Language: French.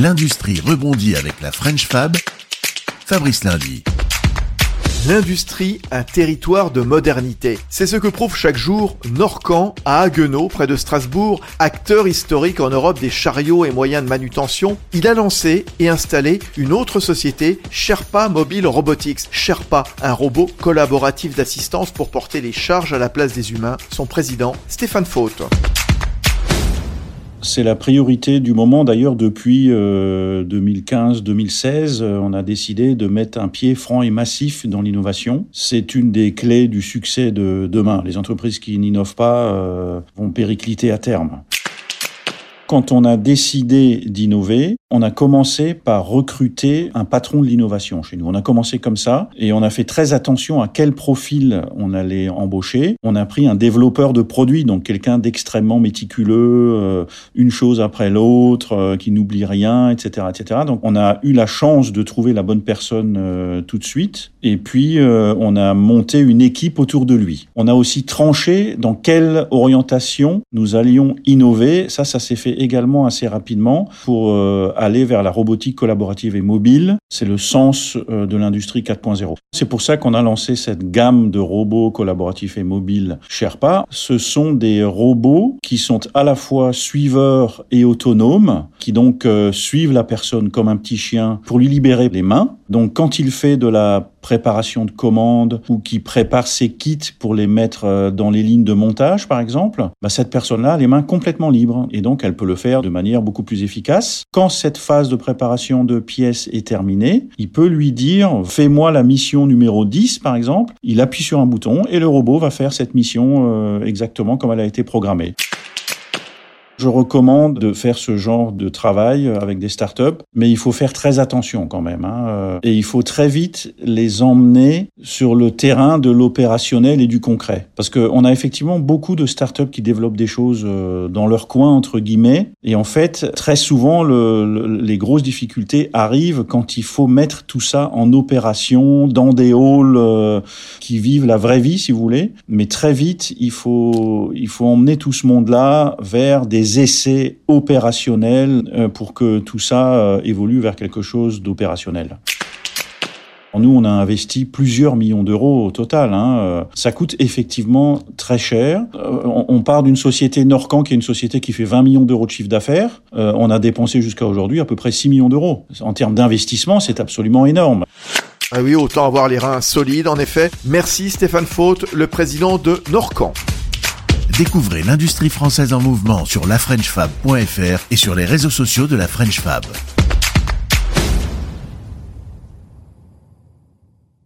L'industrie rebondit avec la French Fab. Fabrice Lundi. L'industrie, un territoire de modernité. C'est ce que prouve chaque jour Norcan à Haguenau, près de Strasbourg, acteur historique en Europe des chariots et moyens de manutention. Il a lancé et installé une autre société, Sherpa Mobile Robotics. Sherpa, un robot collaboratif d'assistance pour porter les charges à la place des humains. Son président, Stéphane Faute. C'est la priorité du moment. D'ailleurs, depuis 2015-2016, euh, euh, on a décidé de mettre un pied franc et massif dans l'innovation. C'est une des clés du succès de demain. Les entreprises qui n'innovent pas euh, vont péricliter à terme. Quand on a décidé d'innover, on a commencé par recruter un patron de l'innovation chez nous. On a commencé comme ça et on a fait très attention à quel profil on allait embaucher. On a pris un développeur de produits, donc quelqu'un d'extrêmement méticuleux, euh, une chose après l'autre, euh, qui n'oublie rien, etc., etc. Donc on a eu la chance de trouver la bonne personne euh, tout de suite et puis on a monté une équipe autour de lui. On a aussi tranché dans quelle orientation nous allions innover. Ça, ça s'est fait également assez rapidement pour euh, aller vers la robotique collaborative et mobile. C'est le sens euh, de l'industrie 4.0. C'est pour ça qu'on a lancé cette gamme de robots collaboratifs et mobiles Sherpa. Ce sont des robots qui sont à la fois suiveurs et autonomes, qui donc euh, suivent la personne comme un petit chien pour lui libérer les mains. Donc quand il fait de la préparation de commandes ou qui prépare ses kits pour les mettre euh, dans les lignes de montage, par exemple, bah, cette personne-là a les mains complètement libres et donc elle peut le faire de manière beaucoup plus efficace. Quand cette phase de préparation de pièces est terminée, il peut lui dire fais-moi la mission numéro 10, par exemple. Il appuie sur un bouton et le robot va faire cette mission euh, exactement comme elle a été programmée. Je recommande de faire ce genre de travail avec des startups, mais il faut faire très attention quand même. Hein. Euh, et il faut très vite les emmener sur le terrain de l'opérationnel et du concret. Parce qu'on a effectivement beaucoup de startups qui développent des choses euh, dans leur coin, entre guillemets. Et en fait, très souvent, le, les grosses difficultés arrivent quand il faut mettre tout ça en opération, dans des halls euh, qui vivent la vraie vie, si vous voulez. Mais très vite, il faut, il faut emmener tout ce monde-là vers des essais opérationnels euh, pour que tout ça euh, évolue vers quelque chose d'opérationnel. Nous, on a investi plusieurs millions d'euros au total. Hein. Euh, ça coûte effectivement très cher. On part d'une société Norcan, qui est une société qui fait 20 millions d'euros de chiffre d'affaires. On a dépensé jusqu'à aujourd'hui à peu près 6 millions d'euros. En termes d'investissement, c'est absolument énorme. Ah oui, autant avoir les reins solides, en effet. Merci Stéphane Faute, le président de Norcan. Découvrez l'industrie française en mouvement sur lafrenchfab.fr et sur les réseaux sociaux de la French Fab.